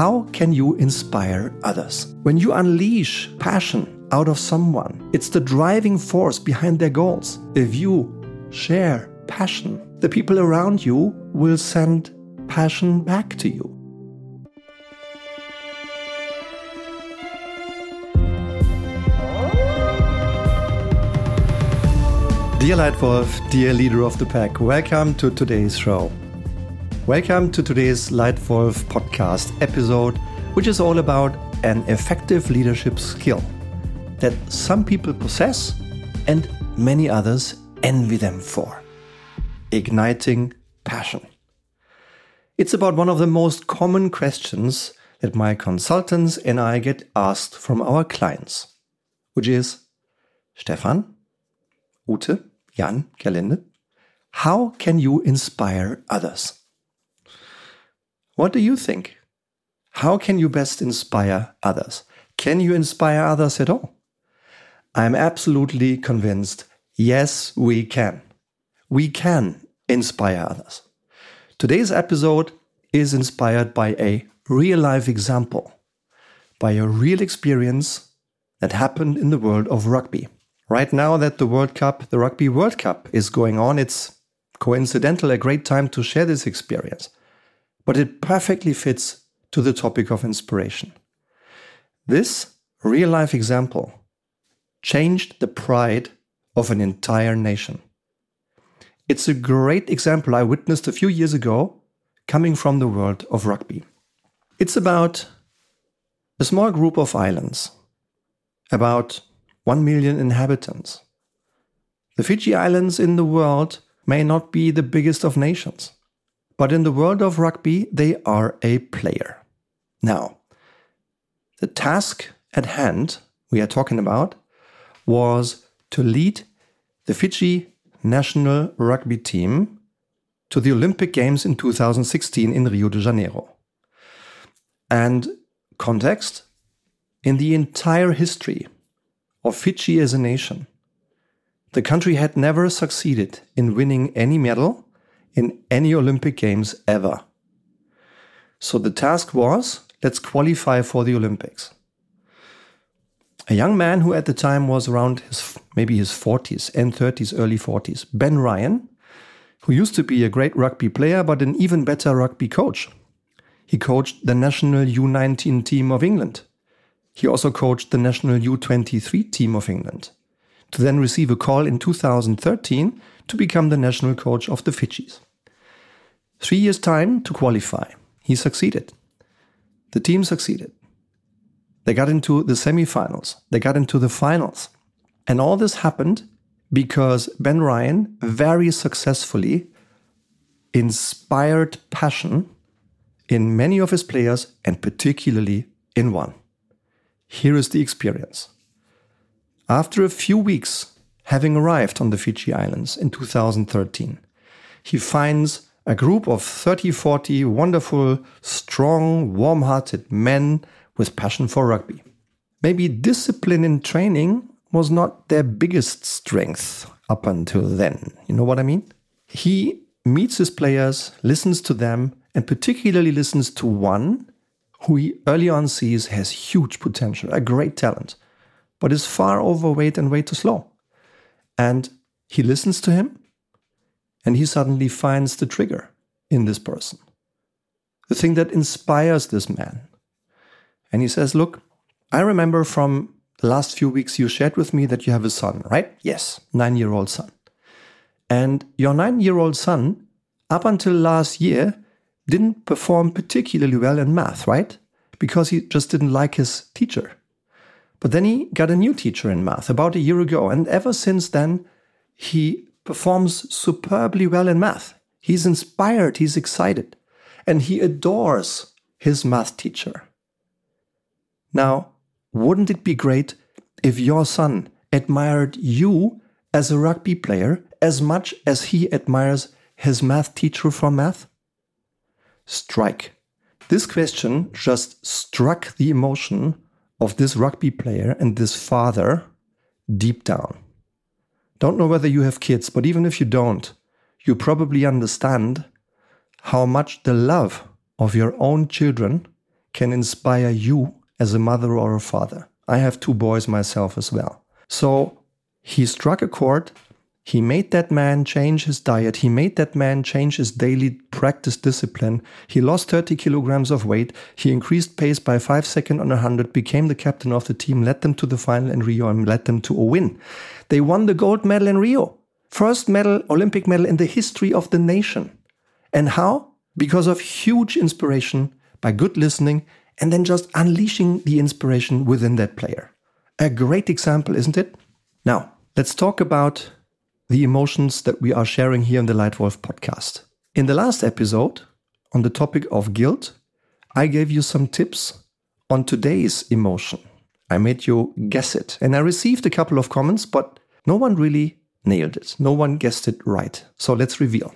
How can you inspire others? When you unleash passion out of someone, it's the driving force behind their goals. If you share passion, the people around you will send passion back to you. Dear Leitwolf, dear leader of the pack, welcome to today's show. Welcome to today's Leitwolf podcast episode, which is all about an effective leadership skill that some people possess and many others envy them for igniting passion. It's about one of the most common questions that my consultants and I get asked from our clients, which is Stefan, Ute, Jan, Gerlinde, how can you inspire others? What do you think? How can you best inspire others? Can you inspire others at all? I'm absolutely convinced yes, we can. We can inspire others. Today's episode is inspired by a real life example, by a real experience that happened in the world of rugby. Right now, that the World Cup, the Rugby World Cup, is going on, it's coincidental a great time to share this experience but it perfectly fits to the topic of inspiration. This real life example changed the pride of an entire nation. It's a great example I witnessed a few years ago coming from the world of rugby. It's about a small group of islands, about 1 million inhabitants. The Fiji Islands in the world may not be the biggest of nations. But in the world of rugby, they are a player. Now, the task at hand we are talking about was to lead the Fiji national rugby team to the Olympic Games in 2016 in Rio de Janeiro. And context in the entire history of Fiji as a nation, the country had never succeeded in winning any medal in any Olympic Games ever. So the task was let's qualify for the Olympics. A young man who at the time was around his maybe his 40s and 30s, early 40s, Ben Ryan, who used to be a great rugby player but an even better rugby coach. He coached the national U19 team of England. He also coached the national U23 team of England, to then receive a call in 2013 to become the national coach of the Fijis. Three years' time to qualify. He succeeded. The team succeeded. They got into the semifinals. They got into the finals. And all this happened because Ben Ryan very successfully inspired passion in many of his players and particularly in one. Here is the experience. After a few weeks having arrived on the Fiji Islands in 2013, he finds a group of 30, 40 wonderful, strong, warm hearted men with passion for rugby. Maybe discipline in training was not their biggest strength up until then. You know what I mean? He meets his players, listens to them, and particularly listens to one who he early on sees has huge potential, a great talent, but is far overweight and way too slow. And he listens to him, and he suddenly finds the trigger in this person, the thing that inspires this man. And he says, Look, I remember from the last few weeks you shared with me that you have a son, right? Yes, nine year old son. And your nine year old son, up until last year, didn't perform particularly well in math, right? Because he just didn't like his teacher. But then he got a new teacher in math about a year ago. And ever since then, he performs superbly well in math. He's inspired, he's excited, and he adores his math teacher. Now, wouldn't it be great if your son admired you as a rugby player as much as he admires his math teacher for math? Strike. This question just struck the emotion of this rugby player and this father deep down. Don't know whether you have kids, but even if you don't, you probably understand how much the love of your own children can inspire you as a mother or a father. I have two boys myself as well. So he struck a chord. He made that man change his diet. He made that man change his daily practice discipline. He lost 30 kilograms of weight. He increased pace by five seconds on 100, became the captain of the team, led them to the final in Rio, and led them to a win. They won the gold medal in Rio. First medal, Olympic medal in the history of the nation. And how? Because of huge inspiration by good listening and then just unleashing the inspiration within that player. A great example, isn't it? Now, let's talk about the emotions that we are sharing here in the Leitwolf podcast. In the last episode, on the topic of guilt, I gave you some tips on today's emotion. I made you guess it, and I received a couple of comments, but no one really nailed it. No one guessed it right. So let's reveal.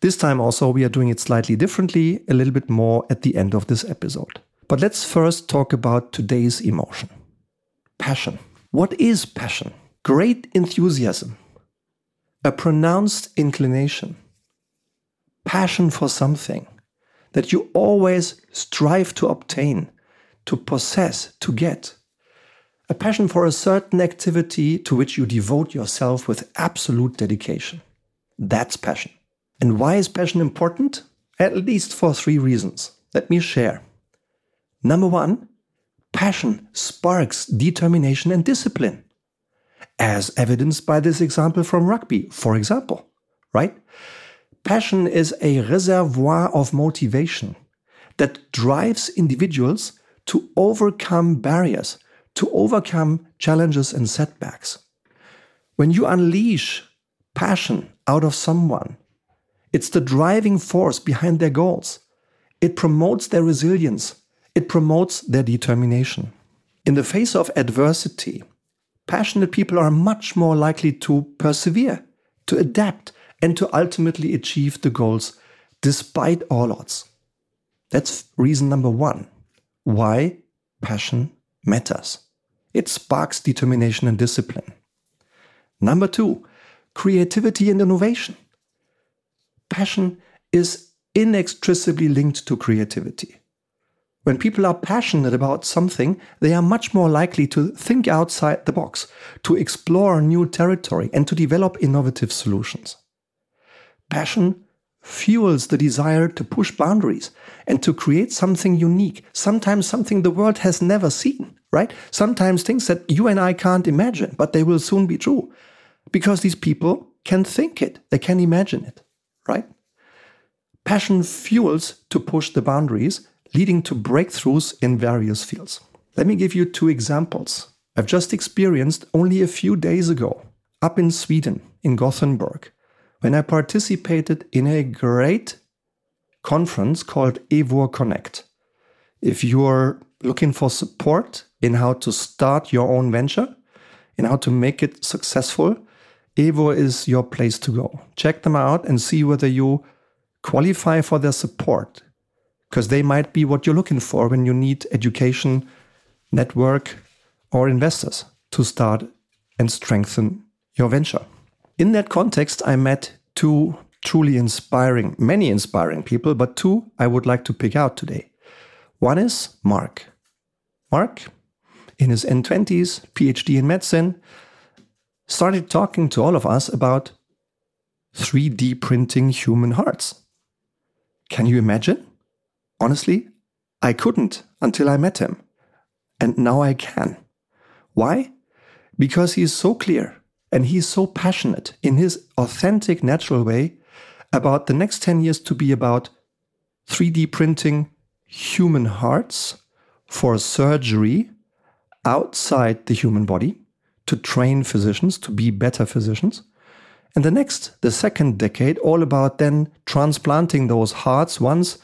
This time also, we are doing it slightly differently, a little bit more at the end of this episode. But let's first talk about today's emotion passion. What is passion? Great enthusiasm, a pronounced inclination, passion for something that you always strive to obtain, to possess, to get. A passion for a certain activity to which you devote yourself with absolute dedication. That's passion. And why is passion important? At least for three reasons. Let me share. Number one, passion sparks determination and discipline, as evidenced by this example from rugby, for example, right? Passion is a reservoir of motivation that drives individuals to overcome barriers, to overcome challenges and setbacks. When you unleash passion out of someone, it's the driving force behind their goals. It promotes their resilience. It promotes their determination. In the face of adversity, passionate people are much more likely to persevere, to adapt, and to ultimately achieve the goals despite all odds. That's reason number one why passion matters. It sparks determination and discipline. Number two, creativity and innovation passion is inextricably linked to creativity. When people are passionate about something, they are much more likely to think outside the box, to explore new territory, and to develop innovative solutions. Passion fuels the desire to push boundaries and to create something unique, sometimes something the world has never seen, right? Sometimes things that you and I can't imagine, but they will soon be true because these people can think it, they can imagine it right? Passion fuels to push the boundaries, leading to breakthroughs in various fields. Let me give you two examples I've just experienced only a few days ago up in Sweden, in Gothenburg, when I participated in a great conference called Evo Connect. If you're looking for support in how to start your own venture, in how to make it successful, Evo is your place to go. Check them out and see whether you qualify for their support because they might be what you're looking for when you need education, network, or investors to start and strengthen your venture. In that context, I met two truly inspiring, many inspiring people, but two I would like to pick out today. One is Mark. Mark, in his N20s, PhD in medicine, started talking to all of us about 3D printing human hearts. Can you imagine? Honestly, I couldn't until I met him. And now I can. Why? Because he is so clear and he's so passionate in his authentic, natural way about the next 10 years to be about 3D printing human hearts for surgery outside the human body to train physicians to be better physicians. And the next, the second decade, all about then transplanting those hearts once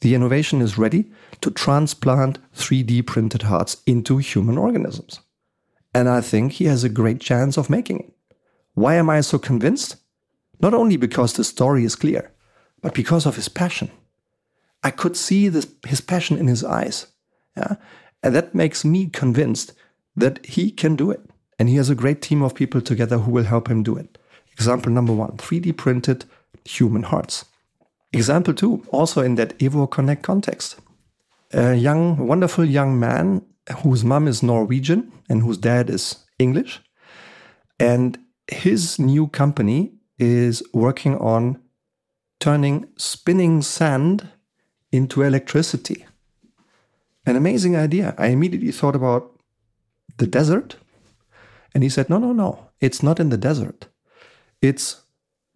the innovation is ready to transplant 3D printed hearts into human organisms. And I think he has a great chance of making it. Why am I so convinced? Not only because the story is clear, but because of his passion. I could see this, his passion in his eyes. Yeah? And that makes me convinced that he can do it. And he has a great team of people together who will help him do it. Example number one 3D printed human hearts. Example two, also in that Evo Connect context. a young, wonderful young man whose mom is Norwegian and whose dad is English. And his new company is working on turning spinning sand into electricity. An amazing idea. I immediately thought about the desert. And he said, No, no, no. It's not in the desert. It's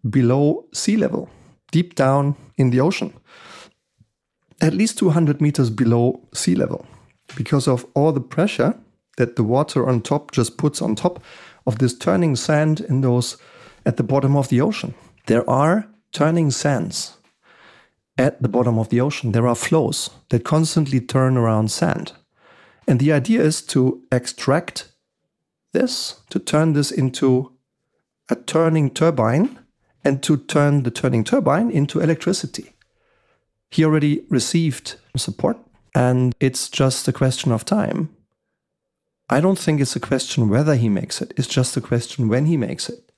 below sea level, deep down in the ocean, at least 200 meters below sea level, because of all the pressure that the water on top just puts on top of this turning sand in those at the bottom of the ocean. There are turning sands at the bottom of the ocean. There are flows that constantly turn around sand. And the idea is to extract this, to turn this into a turning turbine, and to turn the turning turbine into electricity. He already received support, and it's just a question of time. I don't think it's a question whether he makes it, it's just a question when he makes it,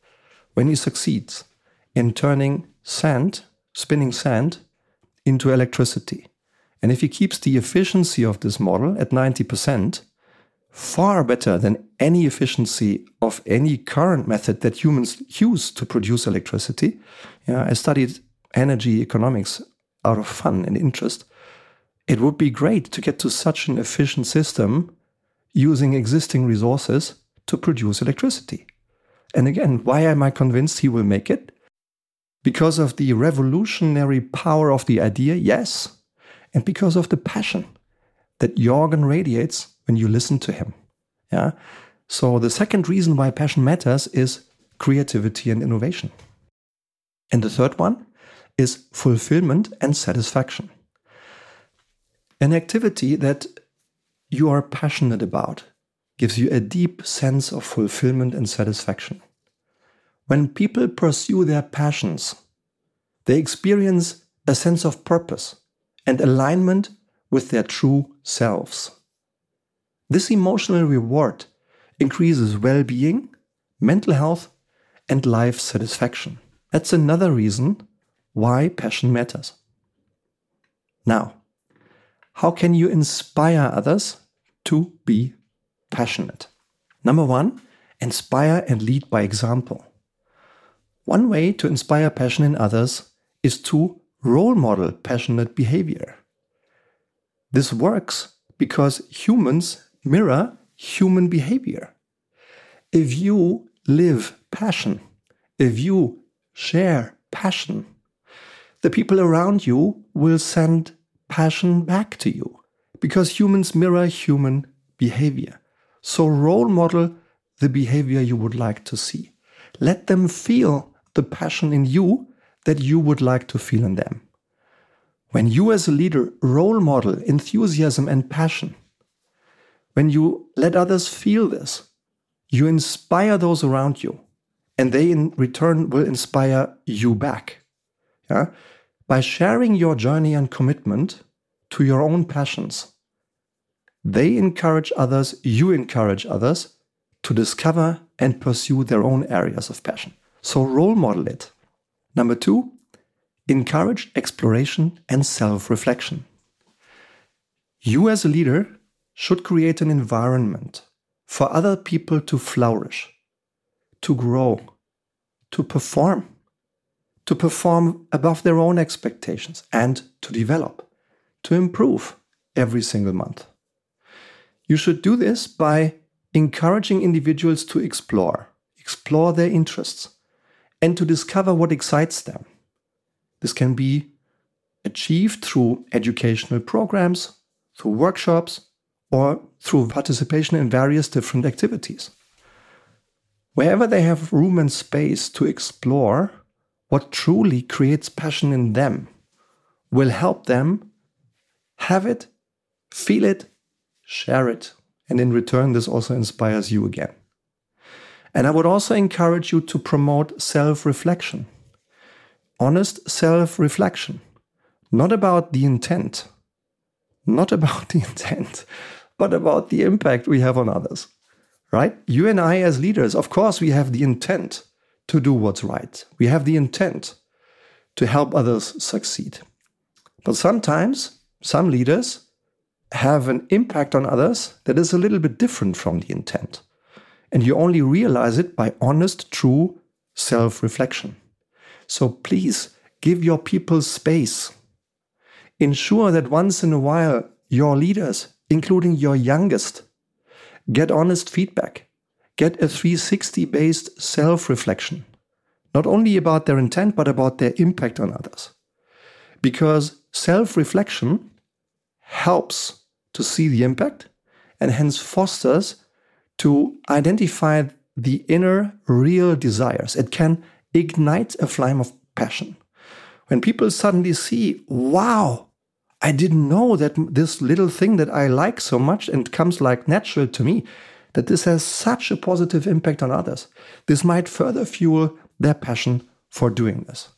when he succeeds in turning sand, spinning sand, into electricity. And if he keeps the efficiency of this model at 90%, far better than any efficiency of any current method that humans use to produce electricity. Yeah, I studied energy economics out of fun and interest. It would be great to get to such an efficient system using existing resources to produce electricity. And again, why am I convinced he will make it? Because of the revolutionary power of the idea, yes, and because of the passion that Jorgen radiates when you listen to him. Yeah. So the second reason why passion matters is creativity and innovation. And the third one is fulfillment and satisfaction. An activity that you are passionate about gives you a deep sense of fulfillment and satisfaction. When people pursue their passions, they experience a sense of purpose and alignment with their true selves. This emotional reward increases well being, mental health, and life satisfaction. That's another reason why passion matters. Now, how can you inspire others to be passionate? Number one, inspire and lead by example. One way to inspire passion in others is to role model passionate behavior. This works because humans mirror human behavior. If you live passion, if you share passion, the people around you will send passion back to you because humans mirror human behavior. So, role model the behavior you would like to see. Let them feel the passion in you that you would like to feel in them. When you, as a leader, role model enthusiasm and passion, when you let others feel this, you inspire those around you, and they in return will inspire you back. Yeah? By sharing your journey and commitment to your own passions, they encourage others, you encourage others to discover and pursue their own areas of passion. So role model it. Number two, encourage exploration and self reflection. You, as a leader, should create an environment for other people to flourish, to grow, to perform, to perform above their own expectations, and to develop, to improve every single month. You should do this by encouraging individuals to explore, explore their interests, and to discover what excites them. This can be achieved through educational programs, through workshops, or through participation in various different activities. Wherever they have room and space to explore what truly creates passion in them will help them have it, feel it, share it, and in return, this also inspires you again. And I would also encourage you to promote self reflection, honest self reflection, not about the intent, not about the intent, but about the impact we have on others. Right? You and I, as leaders, of course, we have the intent to do what's right. We have the intent to help others succeed. But sometimes, some leaders have an impact on others that is a little bit different from the intent. And you only realize it by honest, true self reflection. So please give your people space. Ensure that once in a while, your leaders, including your youngest, get honest feedback, get a 360 based self reflection, not only about their intent, but about their impact on others. Because self reflection helps to see the impact and hence fosters to identify the inner real desires. It can ignite a flame of passion. When people suddenly see, wow, I didn't know that this little thing that I like so much and comes like natural to me, that this has such a positive impact on others. This might further fuel their passion for doing this.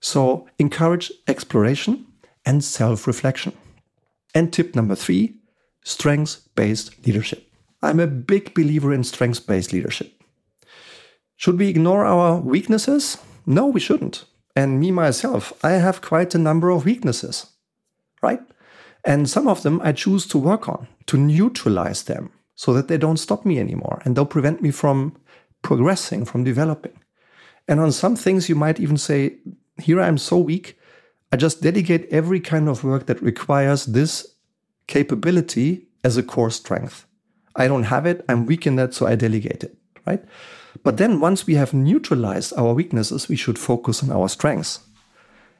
So encourage exploration and self reflection. And tip number three strengths based leadership. I'm a big believer in strengths based leadership. Should we ignore our weaknesses? No, we shouldn't. And me, myself, I have quite a number of weaknesses, right? And some of them I choose to work on, to neutralize them so that they don't stop me anymore and don't prevent me from progressing, from developing. And on some things, you might even say, Here I'm so weak, I just dedicate every kind of work that requires this capability as a core strength. I don't have it, I'm weak in that, so I delegate it, right? But then once we have neutralized our weaknesses, we should focus on our strengths.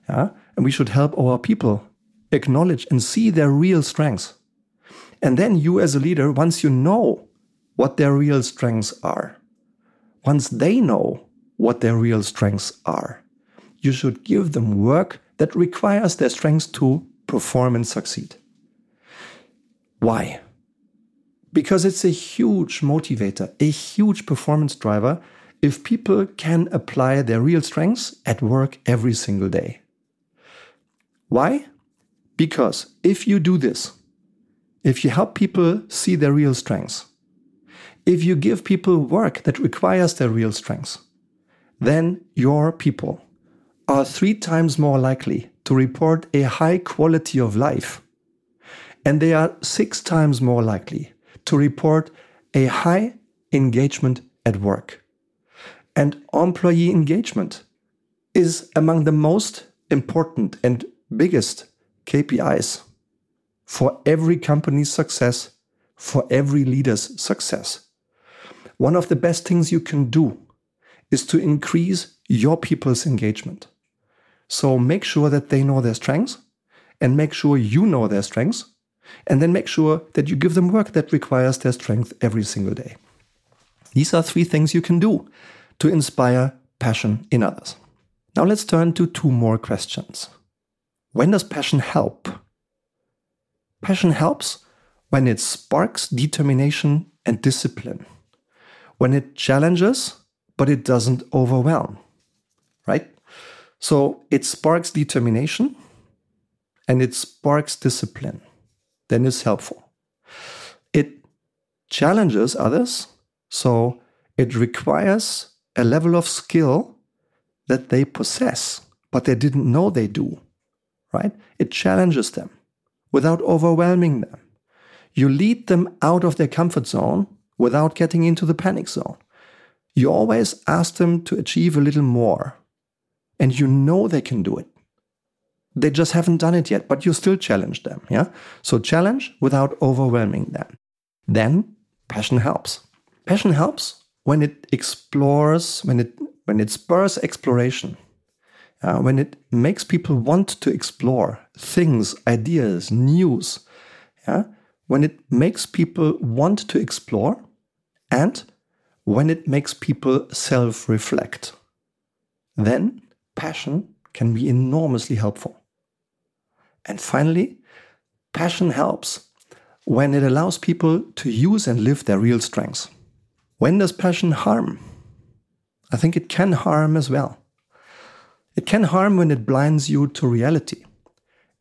Yeah? And we should help our people acknowledge and see their real strengths. And then you, as a leader, once you know what their real strengths are, once they know what their real strengths are, you should give them work that requires their strengths to perform and succeed. Why? Because it's a huge motivator, a huge performance driver if people can apply their real strengths at work every single day. Why? Because if you do this, if you help people see their real strengths, if you give people work that requires their real strengths, then your people are three times more likely to report a high quality of life. And they are six times more likely to report a high engagement at work. And employee engagement is among the most important and biggest KPIs for every company's success, for every leader's success. One of the best things you can do is to increase your people's engagement. So make sure that they know their strengths and make sure you know their strengths and then make sure that you give them work that requires their strength every single day. These are three things you can do to inspire passion in others. Now let's turn to two more questions. When does passion help? Passion helps when it sparks determination and discipline, when it challenges, but it doesn't overwhelm, right? So it sparks determination and it sparks discipline then it's helpful. It challenges others, so it requires a level of skill that they possess, but they didn't know they do, right? It challenges them without overwhelming them. You lead them out of their comfort zone without getting into the panic zone. You always ask them to achieve a little more, and you know they can do it. They just haven't done it yet, but you still challenge them. Yeah. So challenge without overwhelming them. Then passion helps. Passion helps when it explores, when it when it spurs exploration, uh, when it makes people want to explore things, ideas, news. Yeah. When it makes people want to explore, and when it makes people self-reflect, then passion can be enormously helpful. And finally, passion helps when it allows people to use and live their real strengths. When does passion harm? I think it can harm as well. It can harm when it blinds you to reality.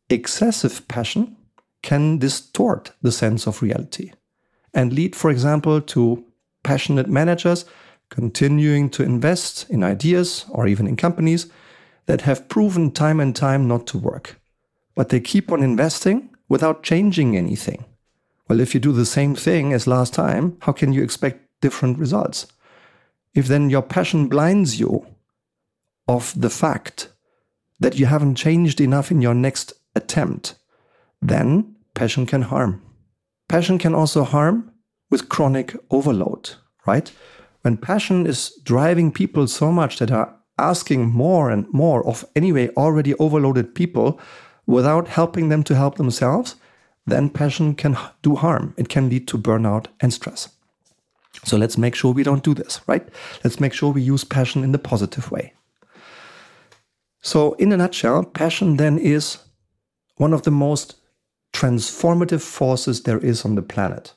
Excessive passion can distort the sense of reality and lead, for example, to passionate managers continuing to invest in ideas or even in companies that have proven time and time not to work but they keep on investing without changing anything. Well, if you do the same thing as last time, how can you expect different results? If then your passion blinds you of the fact that you haven't changed enough in your next attempt, then passion can harm. Passion can also harm with chronic overload, right? When passion is driving people so much that are asking more and more of anyway already overloaded people without helping them to help themselves, then passion can do harm. It can lead to burnout and stress. So let's make sure we don't do this, right? Let's make sure we use passion in the positive way. So, in a nutshell, passion then is one of the most transformative forces there is on the planet.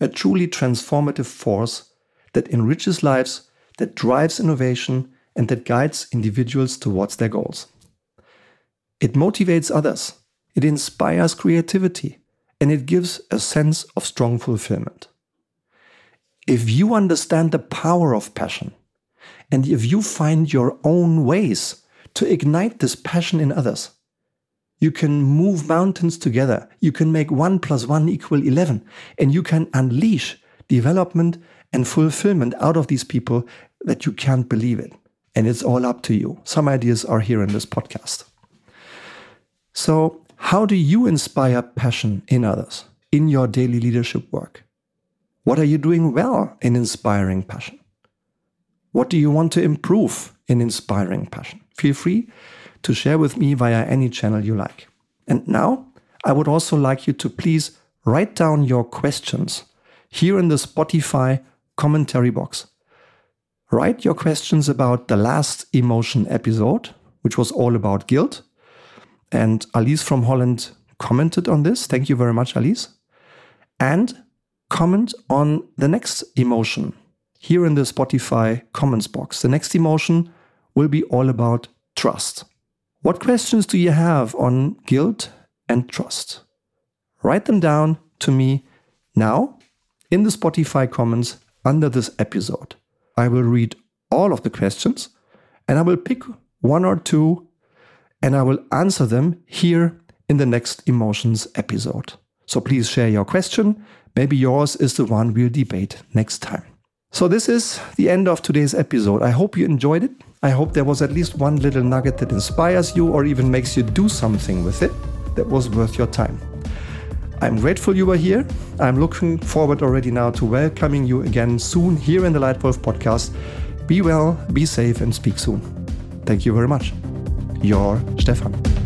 A truly transformative force that enriches lives, that drives innovation, and that guides individuals towards their goals. It motivates others, it inspires creativity, and it gives a sense of strong fulfillment. If you understand the power of passion, and if you find your own ways to ignite this passion in others, you can move mountains together. You can make one plus one equal 11, and you can unleash development and fulfillment out of these people that you can't believe it. And it's all up to you. Some ideas are here in this podcast. So, how do you inspire passion in others in your daily leadership work? What are you doing well in inspiring passion? What do you want to improve in inspiring passion? Feel free to share with me via any channel you like. And now, I would also like you to please write down your questions here in the Spotify commentary box. Write your questions about the last emotion episode, which was all about guilt. And Alice from Holland commented on this. Thank you very much, Alice. And comment on the next emotion here in the Spotify comments box. The next emotion will be all about trust. What questions do you have on guilt and trust? Write them down to me now in the Spotify comments under this episode. I will read all of the questions and I will pick one or two and I will answer them here in the next emotions episode. So please share your question. Maybe yours is the one we'll debate next time. So this is the end of today's episode. I hope you enjoyed it. I hope there was at least one little nugget that inspires you or even makes you do something with it that was worth your time. I'm grateful you were here. I'm looking forward already now to welcoming you again soon here in the Leitwolf podcast. Be well, be safe, and speak soon. Thank you very much. Your Stefan.